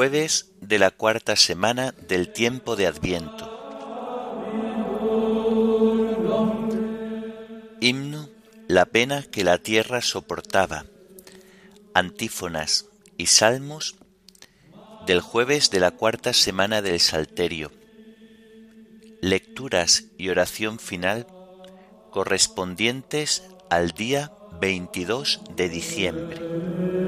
Jueves de la cuarta semana del tiempo de Adviento. Himno La pena que la tierra soportaba. Antífonas y salmos del jueves de la cuarta semana del Salterio. Lecturas y oración final correspondientes al día 22 de diciembre.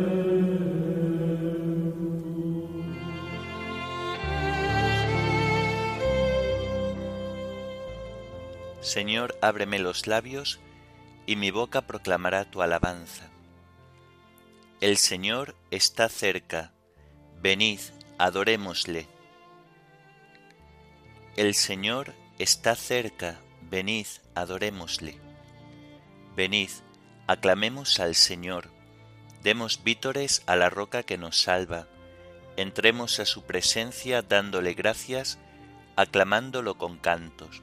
Señor, ábreme los labios, y mi boca proclamará tu alabanza. El Señor está cerca, venid, adorémosle. El Señor está cerca, venid, adorémosle. Venid, aclamemos al Señor, demos vítores a la roca que nos salva, entremos a su presencia dándole gracias, aclamándolo con cantos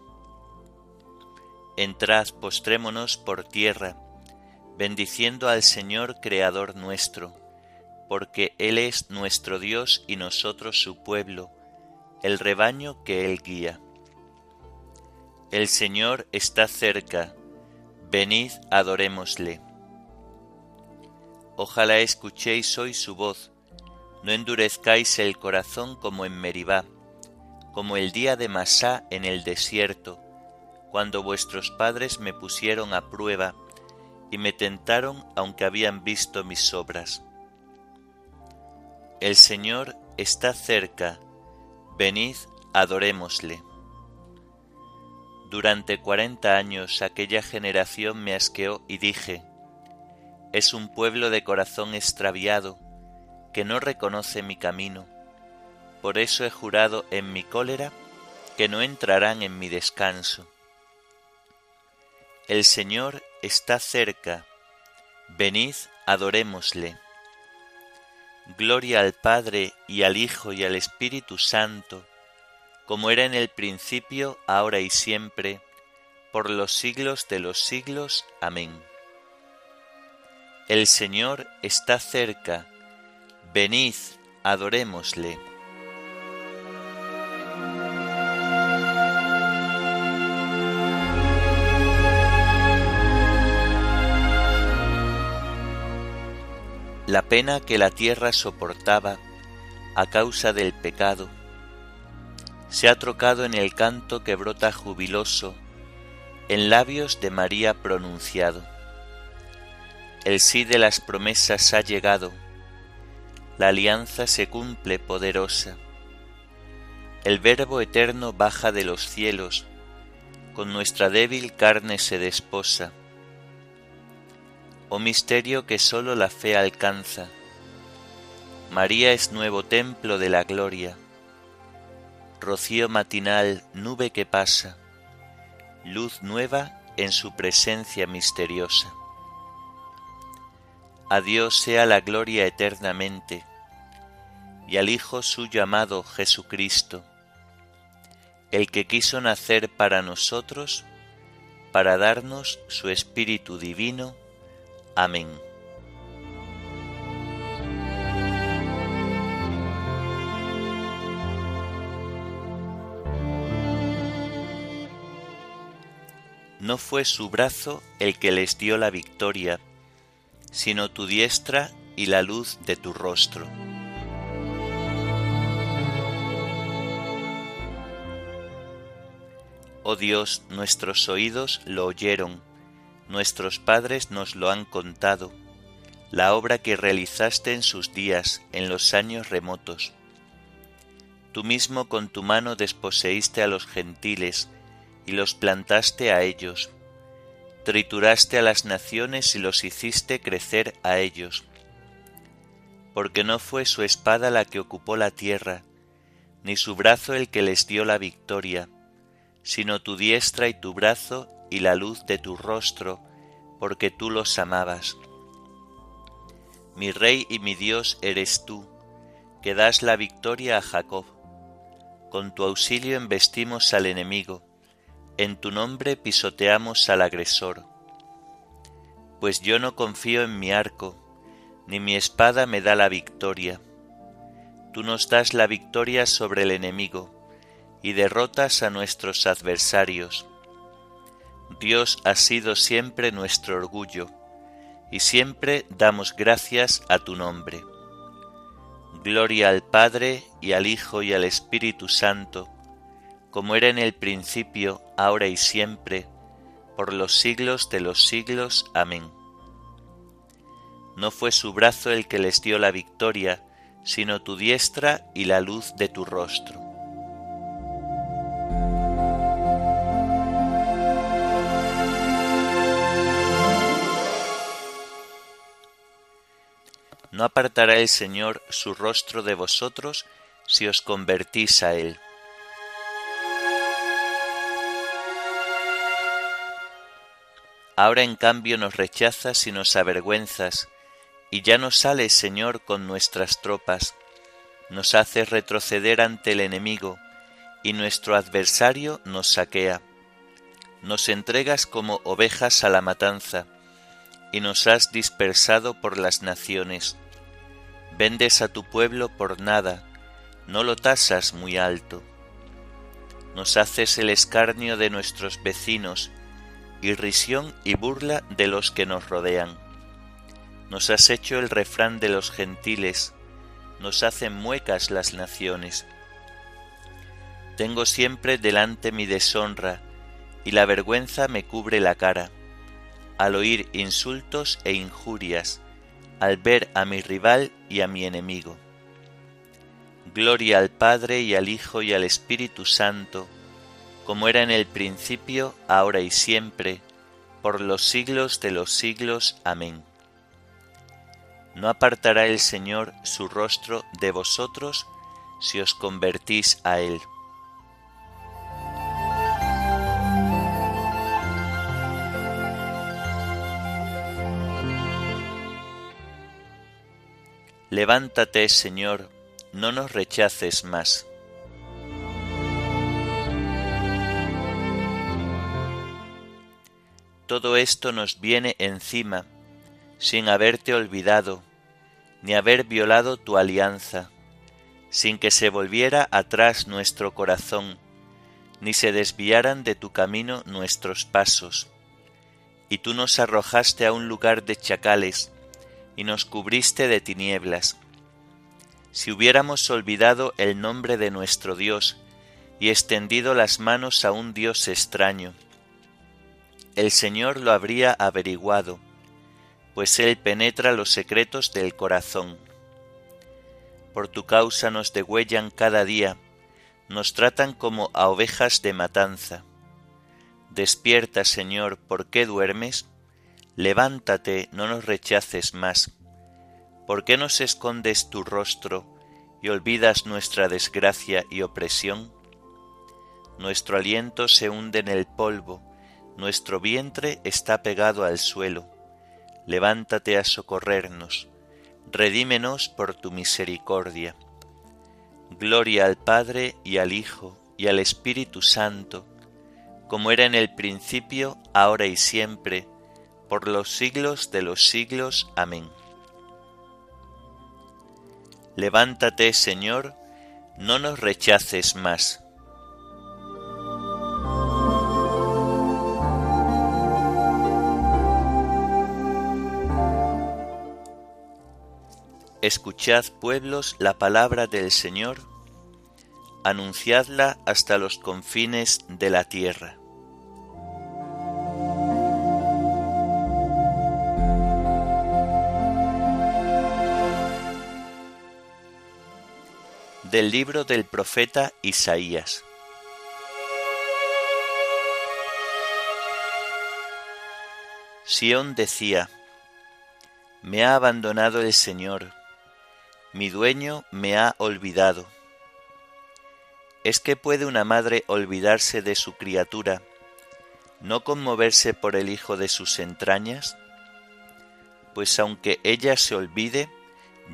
Entrad, postrémonos por tierra, bendiciendo al Señor Creador nuestro, porque Él es nuestro Dios y nosotros su pueblo, el rebaño que Él guía. El Señor está cerca, venid adorémosle. Ojalá escuchéis hoy su voz, no endurezcáis el corazón como en Meribá, como el día de Masá en el desierto, cuando vuestros padres me pusieron a prueba y me tentaron aunque habían visto mis obras. El Señor está cerca, venid, adorémosle. Durante cuarenta años aquella generación me asqueó y dije, es un pueblo de corazón extraviado, que no reconoce mi camino. Por eso he jurado en mi cólera que no entrarán en mi descanso. El Señor está cerca, venid, adorémosle. Gloria al Padre y al Hijo y al Espíritu Santo, como era en el principio, ahora y siempre, por los siglos de los siglos. Amén. El Señor está cerca, venid, adorémosle. La pena que la tierra soportaba a causa del pecado, se ha trocado en el canto que brota jubiloso en labios de María pronunciado. El sí de las promesas ha llegado, la alianza se cumple poderosa. El Verbo eterno baja de los cielos, con nuestra débil carne se desposa oh misterio que sólo la fe alcanza. María es nuevo templo de la gloria, rocío matinal, nube que pasa, luz nueva en su presencia misteriosa. A Dios sea la gloria eternamente, y al Hijo suyo amado Jesucristo, el que quiso nacer para nosotros, para darnos su Espíritu Divino, Amén. No fue su brazo el que les dio la victoria, sino tu diestra y la luz de tu rostro. Oh Dios, nuestros oídos lo oyeron, nuestros padres nos lo han contado, la obra que realizaste en sus días, en los años remotos. Tú mismo con tu mano desposeíste a los gentiles y los plantaste a ellos. Trituraste a las naciones y los hiciste crecer a ellos. Porque no fue su espada la que ocupó la tierra, ni su brazo el que les dio la victoria, sino tu diestra y tu brazo y la luz de tu rostro, porque tú los amabas. Mi Rey y mi Dios eres tú, que das la victoria a Jacob. Con tu auxilio embestimos al enemigo, en tu nombre pisoteamos al agresor. Pues yo no confío en mi arco, ni mi espada me da la victoria. Tú nos das la victoria sobre el enemigo, y derrotas a nuestros adversarios. Dios ha sido siempre nuestro orgullo, y siempre damos gracias a tu nombre. Gloria al Padre y al Hijo y al Espíritu Santo, como era en el principio, ahora y siempre, por los siglos de los siglos. Amén. No fue su brazo el que les dio la victoria, sino tu diestra y la luz de tu rostro. No apartará el Señor su rostro de vosotros si os convertís a Él. Ahora en cambio nos rechazas y nos avergüenzas, y ya no sales, Señor, con nuestras tropas, nos haces retroceder ante el enemigo, y nuestro adversario nos saquea. Nos entregas como ovejas a la matanza, y nos has dispersado por las naciones. Vendes a tu pueblo por nada, no lo tasas muy alto. Nos haces el escarnio de nuestros vecinos, irrisión y burla de los que nos rodean. Nos has hecho el refrán de los gentiles, nos hacen muecas las naciones. Tengo siempre delante mi deshonra, y la vergüenza me cubre la cara, al oír insultos e injurias, al ver a mi rival y a mi enemigo. Gloria al Padre y al Hijo y al Espíritu Santo, como era en el principio, ahora y siempre, por los siglos de los siglos. Amén. No apartará el Señor su rostro de vosotros si os convertís a Él. Levántate, Señor, no nos rechaces más. Todo esto nos viene encima, sin haberte olvidado, ni haber violado tu alianza, sin que se volviera atrás nuestro corazón, ni se desviaran de tu camino nuestros pasos. Y tú nos arrojaste a un lugar de chacales, y nos cubriste de tinieblas. Si hubiéramos olvidado el nombre de nuestro Dios y extendido las manos a un Dios extraño, el Señor lo habría averiguado, pues Él penetra los secretos del corazón. Por tu causa nos degüellan cada día, nos tratan como a ovejas de matanza. Despierta, Señor, ¿por qué duermes? Levántate, no nos rechaces más. ¿Por qué nos escondes tu rostro y olvidas nuestra desgracia y opresión? Nuestro aliento se hunde en el polvo, nuestro vientre está pegado al suelo. Levántate a socorrernos, redímenos por tu misericordia. Gloria al Padre y al Hijo y al Espíritu Santo, como era en el principio, ahora y siempre, por los siglos de los siglos. Amén. Levántate, Señor, no nos rechaces más. Escuchad, pueblos, la palabra del Señor. anunciadla hasta los confines de la tierra. Del libro del profeta Isaías. Sión decía, Me ha abandonado el Señor, mi dueño me ha olvidado. ¿Es que puede una madre olvidarse de su criatura, no conmoverse por el hijo de sus entrañas? Pues aunque ella se olvide,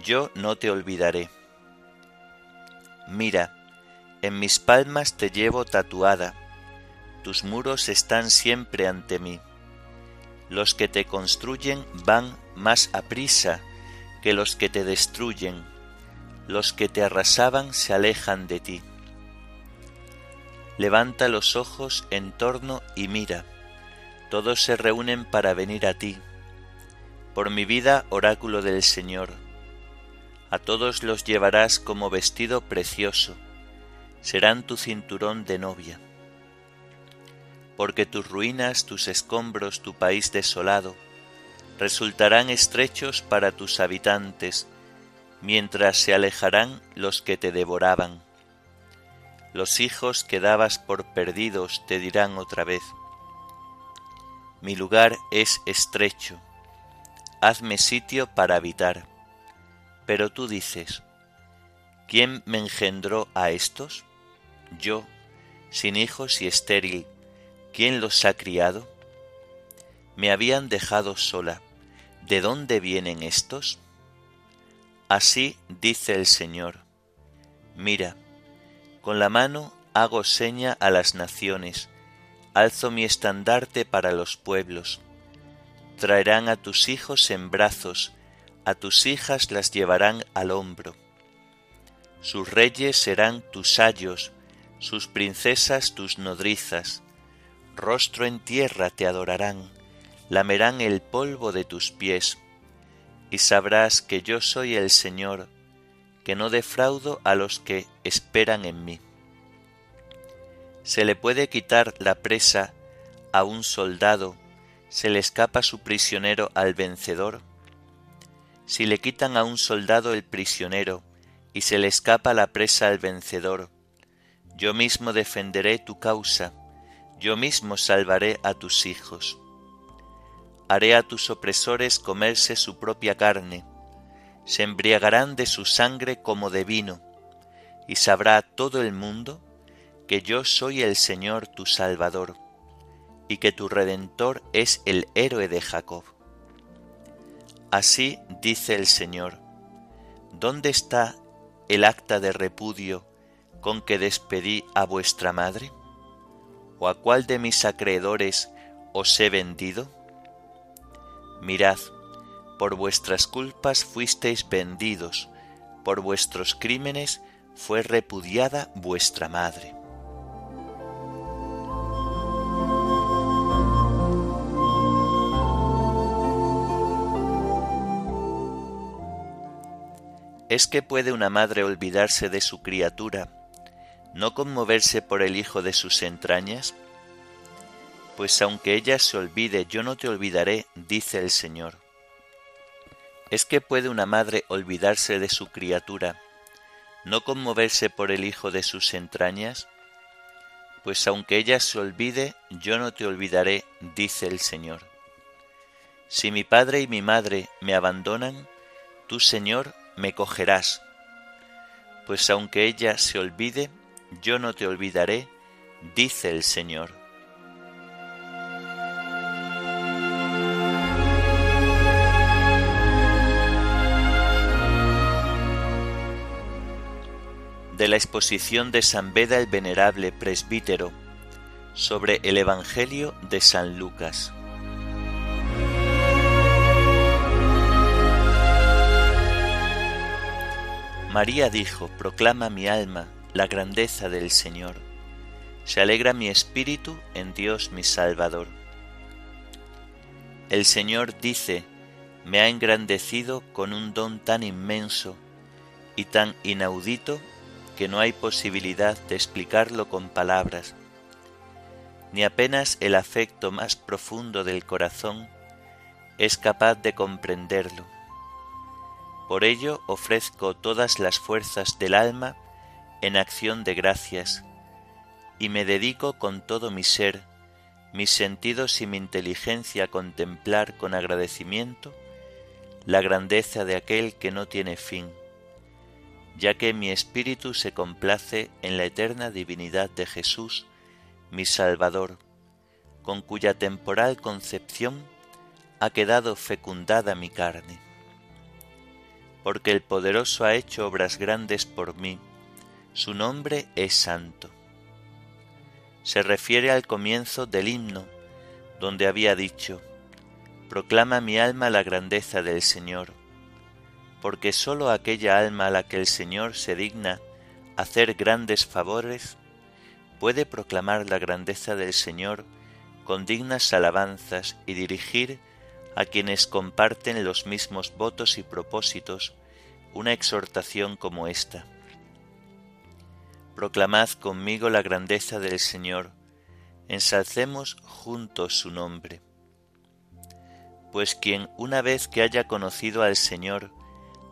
yo no te olvidaré. Mira, en mis palmas te llevo tatuada, tus muros están siempre ante mí. Los que te construyen van más aprisa que los que te destruyen, los que te arrasaban se alejan de ti. Levanta los ojos en torno y mira, todos se reúnen para venir a ti. Por mi vida, oráculo del Señor, a todos los llevarás como vestido precioso, serán tu cinturón de novia porque tus ruinas, tus escombros, tu país desolado, resultarán estrechos para tus habitantes, mientras se alejarán los que te devoraban. Los hijos que dabas por perdidos te dirán otra vez, mi lugar es estrecho, hazme sitio para habitar. Pero tú dices, ¿quién me engendró a estos? Yo, sin hijos y estéril, ¿Quién los ha criado? Me habían dejado sola. ¿De dónde vienen estos? Así dice el Señor. Mira, con la mano hago seña a las naciones, alzo mi estandarte para los pueblos. Traerán a tus hijos en brazos, a tus hijas las llevarán al hombro. Sus reyes serán tus ayos, sus princesas tus nodrizas rostro en tierra te adorarán, lamerán el polvo de tus pies, y sabrás que yo soy el Señor, que no defraudo a los que esperan en mí. Se le puede quitar la presa a un soldado, se le escapa su prisionero al vencedor. Si le quitan a un soldado el prisionero, y se le escapa la presa al vencedor, yo mismo defenderé tu causa, yo mismo salvaré a tus hijos. Haré a tus opresores comerse su propia carne, se embriagarán de su sangre como de vino, y sabrá todo el mundo que yo soy el Señor tu Salvador, y que tu Redentor es el héroe de Jacob. Así dice el Señor, ¿dónde está el acta de repudio con que despedí a vuestra madre? ¿O a cuál de mis acreedores os he vendido? Mirad, por vuestras culpas fuisteis vendidos, por vuestros crímenes fue repudiada vuestra madre. ¿Es que puede una madre olvidarse de su criatura no conmoverse por el hijo de sus entrañas? Pues aunque ella se olvide, yo no te olvidaré, dice el Señor. ¿Es que puede una madre olvidarse de su criatura, no conmoverse por el hijo de sus entrañas? Pues aunque ella se olvide, yo no te olvidaré, dice el Señor. Si mi padre y mi madre me abandonan, tú, Señor, me cogerás. Pues aunque ella se olvide, yo no te olvidaré, dice el Señor. De la exposición de San Beda el Venerable Presbítero sobre el Evangelio de San Lucas. María dijo, proclama mi alma la grandeza del Señor. Se alegra mi espíritu en Dios mi Salvador. El Señor dice, me ha engrandecido con un don tan inmenso y tan inaudito que no hay posibilidad de explicarlo con palabras, ni apenas el afecto más profundo del corazón es capaz de comprenderlo. Por ello ofrezco todas las fuerzas del alma en acción de gracias, y me dedico con todo mi ser, mis sentidos y mi inteligencia a contemplar con agradecimiento la grandeza de aquel que no tiene fin, ya que mi espíritu se complace en la eterna divinidad de Jesús, mi Salvador, con cuya temporal concepción ha quedado fecundada mi carne. Porque el poderoso ha hecho obras grandes por mí, su nombre es santo. Se refiere al comienzo del himno, donde había dicho, Proclama mi alma la grandeza del Señor, porque sólo aquella alma a la que el Señor se digna hacer grandes favores, puede proclamar la grandeza del Señor con dignas alabanzas y dirigir a quienes comparten los mismos votos y propósitos una exhortación como esta. Proclamad conmigo la grandeza del Señor, ensalcemos juntos su nombre. Pues quien una vez que haya conocido al Señor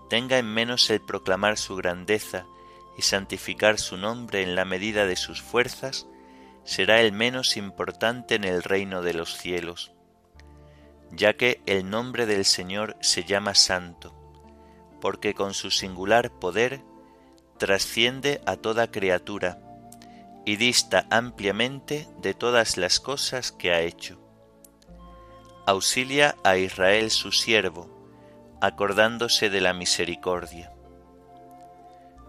tenga en menos el proclamar su grandeza y santificar su nombre en la medida de sus fuerzas, será el menos importante en el reino de los cielos, ya que el nombre del Señor se llama santo, porque con su singular poder trasciende a toda criatura y dista ampliamente de todas las cosas que ha hecho. Auxilia a Israel su siervo, acordándose de la misericordia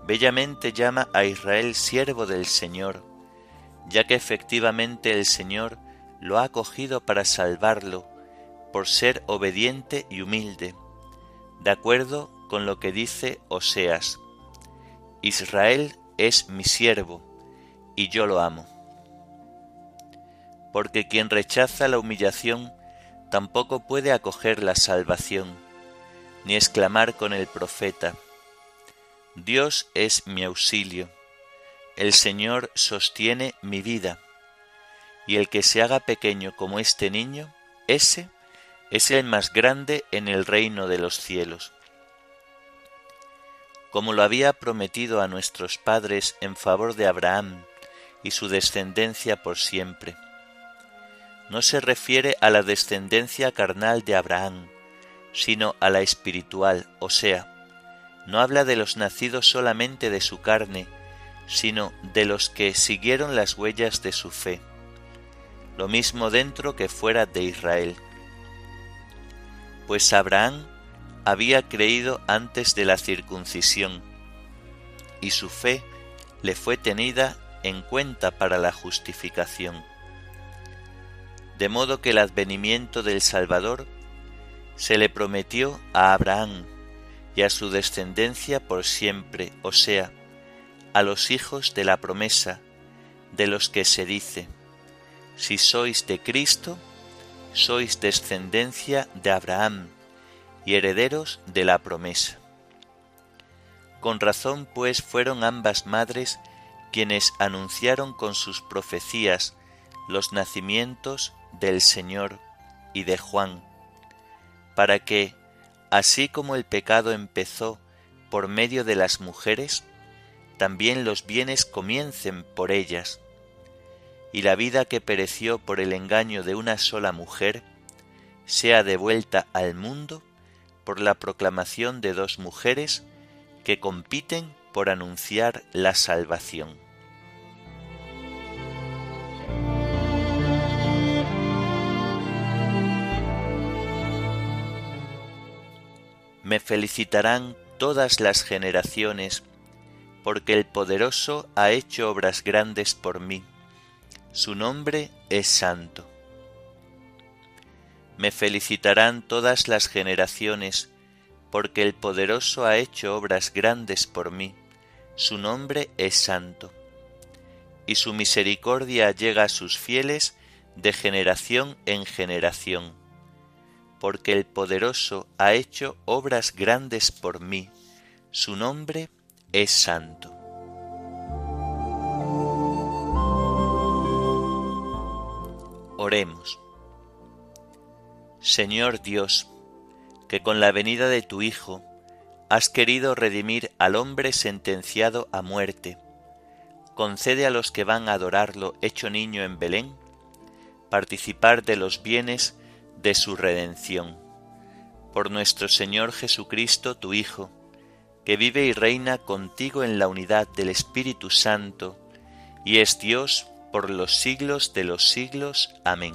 bellamente llama a Israel siervo del Señor, ya que efectivamente el Señor lo ha acogido para salvarlo, por ser obediente y humilde, de acuerdo con lo que dice Oseas, Israel es mi siervo, y yo lo amo. Porque quien rechaza la humillación tampoco puede acoger la salvación, ni exclamar con el profeta, Dios es mi auxilio, el Señor sostiene mi vida, y el que se haga pequeño como este niño, ese es el más grande en el reino de los cielos. Como lo había prometido a nuestros padres en favor de Abraham y su descendencia por siempre. No se refiere a la descendencia carnal de Abraham, sino a la espiritual, o sea, no habla de los nacidos solamente de su carne, sino de los que siguieron las huellas de su fe, lo mismo dentro que fuera de Israel. Pues Abraham había creído antes de la circuncisión, y su fe le fue tenida en cuenta para la justificación. De modo que el advenimiento del Salvador se le prometió a Abraham, y a su descendencia por siempre, o sea, a los hijos de la promesa, de los que se dice, si sois de Cristo, sois descendencia de Abraham y herederos de la promesa. Con razón pues fueron ambas madres quienes anunciaron con sus profecías los nacimientos del Señor y de Juan, para que, Así como el pecado empezó por medio de las mujeres, también los bienes comiencen por ellas, y la vida que pereció por el engaño de una sola mujer sea devuelta al mundo por la proclamación de dos mujeres que compiten por anunciar la salvación. Me felicitarán todas las generaciones, porque el poderoso ha hecho obras grandes por mí. Su nombre es santo. Me felicitarán todas las generaciones, porque el poderoso ha hecho obras grandes por mí, su nombre es santo. Y su misericordia llega a sus fieles de generación en generación, porque el poderoso ha hecho obras grandes por mí, su nombre es santo. Oremos. Señor Dios, que con la venida de tu Hijo has querido redimir al hombre sentenciado a muerte, concede a los que van a adorarlo hecho niño en Belén, participar de los bienes de su redención. Por nuestro Señor Jesucristo, tu Hijo, que vive y reina contigo en la unidad del Espíritu Santo, y es Dios por los siglos de los siglos. Amén.